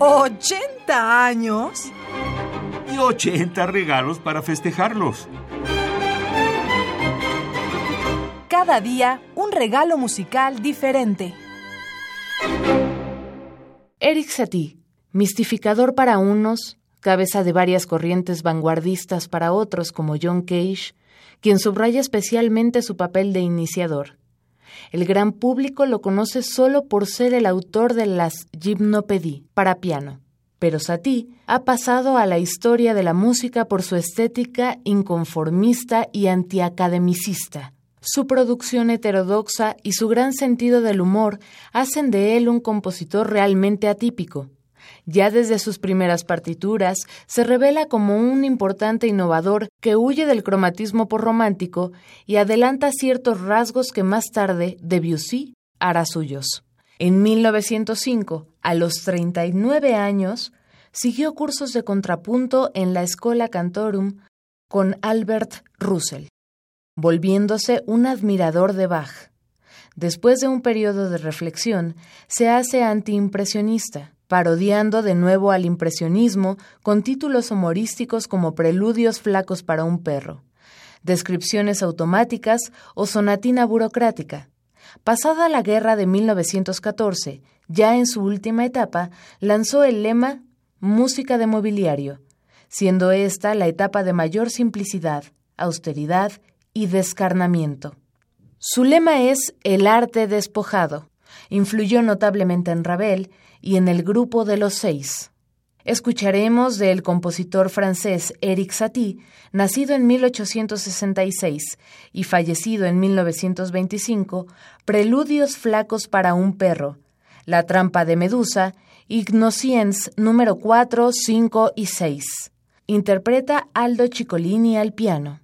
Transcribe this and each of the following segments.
¿80 años? Y 80 regalos para festejarlos. Cada día un regalo musical diferente. Eric Satie, mistificador para unos, cabeza de varias corrientes vanguardistas para otros como John Cage, quien subraya especialmente su papel de iniciador. El gran público lo conoce solo por ser el autor de las Gymnopédies para piano. Pero Satie ha pasado a la historia de la música por su estética inconformista y antiacademicista. Su producción heterodoxa y su gran sentido del humor hacen de él un compositor realmente atípico. Ya desde sus primeras partituras se revela como un importante innovador que huye del cromatismo por romántico y adelanta ciertos rasgos que más tarde Debussy hará suyos. En 1905, a los 39 años, siguió cursos de contrapunto en la Schola Cantorum con Albert Russell, volviéndose un admirador de Bach. Después de un periodo de reflexión, se hace antiimpresionista, parodiando de nuevo al impresionismo con títulos humorísticos como Preludios flacos para un perro, Descripciones automáticas o Sonatina burocrática. Pasada la guerra de 1914, ya en su última etapa, lanzó el lema Música de mobiliario, siendo esta la etapa de mayor simplicidad, austeridad y descarnamiento. Su lema es el arte despojado. Influyó notablemente en Ravel y en el grupo de los seis. Escucharemos del compositor francés Eric Satie, nacido en 1866 y fallecido en 1925, Preludios flacos para un perro, La trampa de Medusa, Ignociens número 4, 5 y 6. Interpreta Aldo Ciccolini al piano.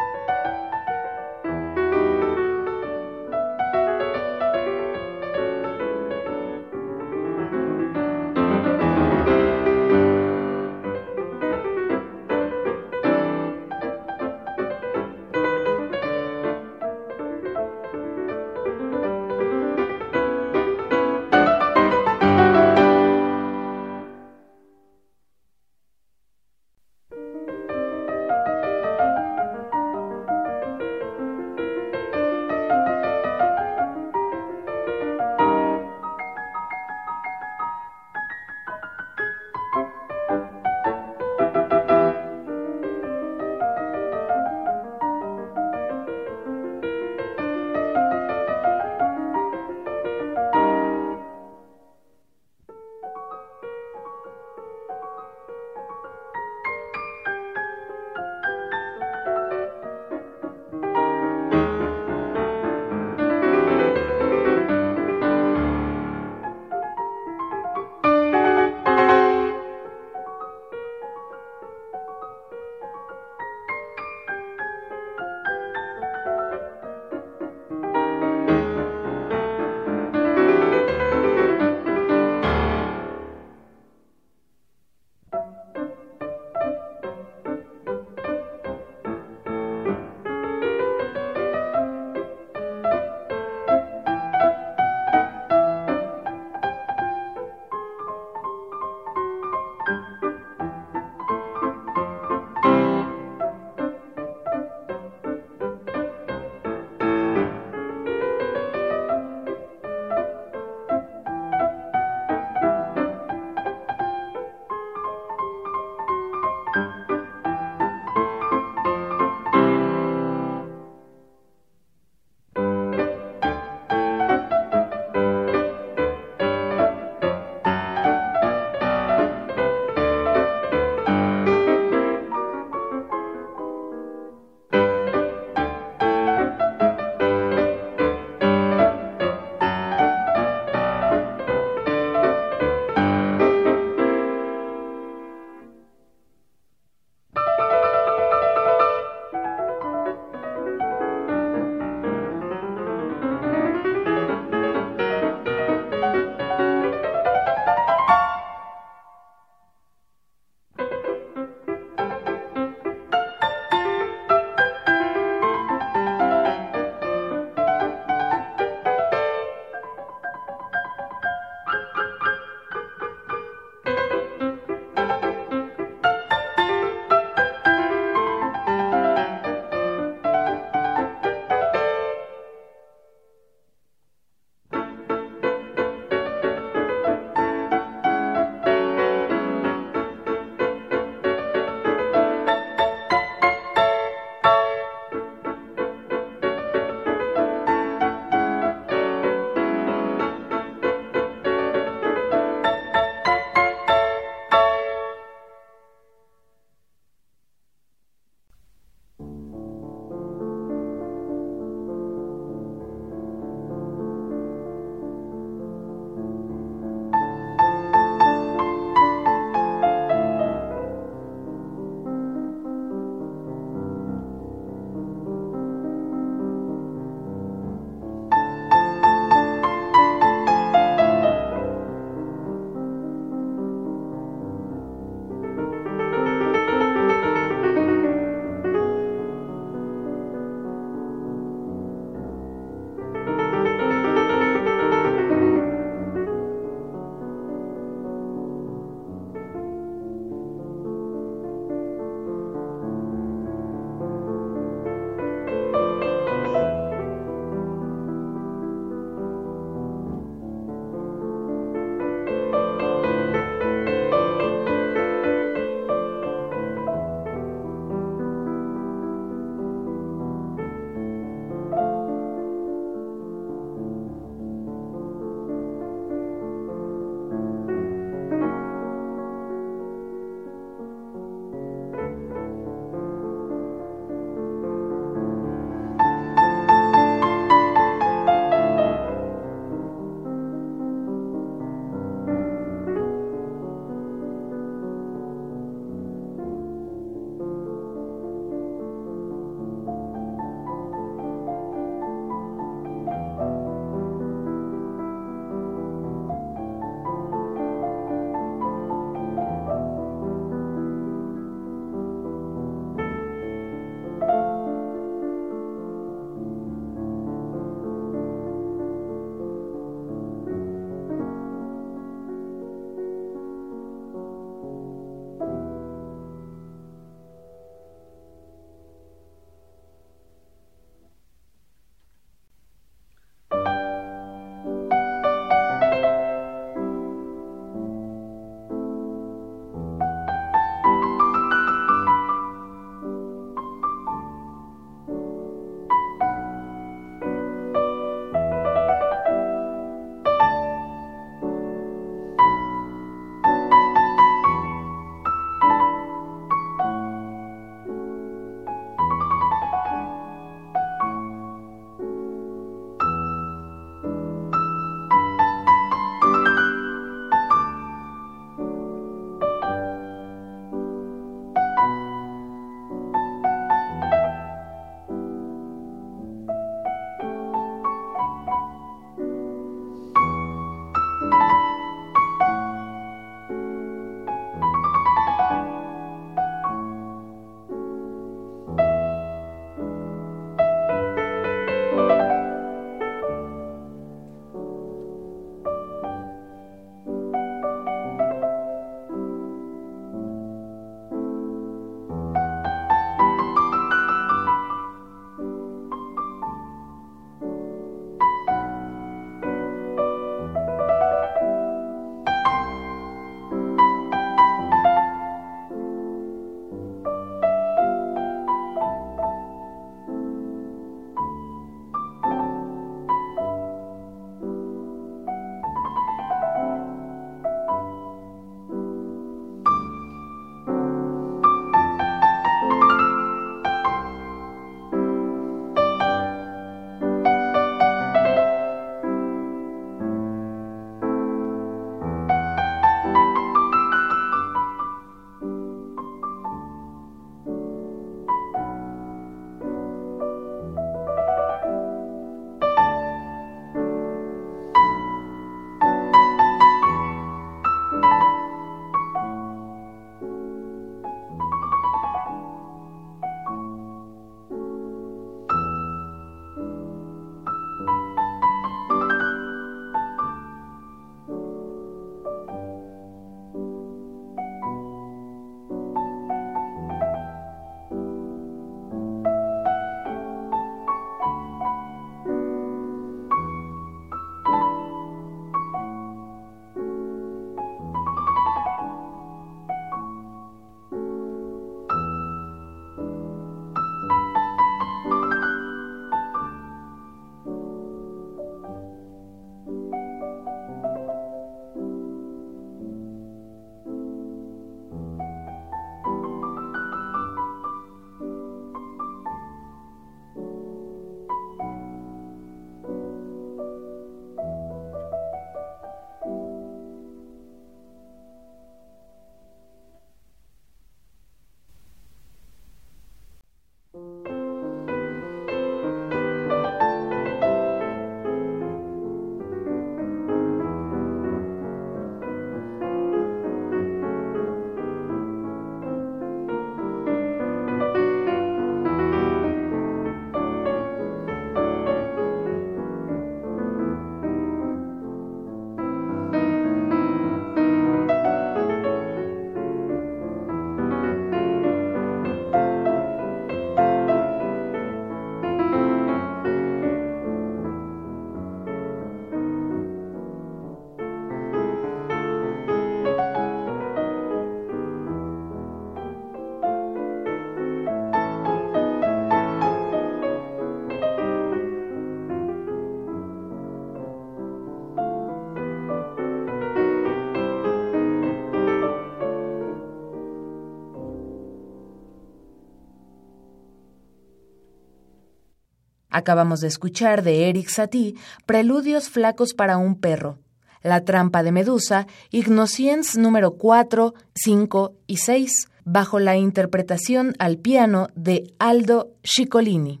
Acabamos de escuchar de Eric Satie Preludios flacos para un perro, La trampa de Medusa, Ignociens número 4, 5 y 6, bajo la interpretación al piano de Aldo Ciccolini.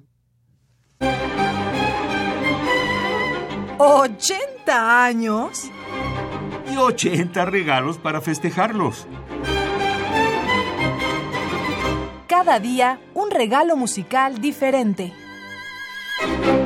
¿80 años? Y 80 regalos para festejarlos. Cada día un regalo musical diferente. thank you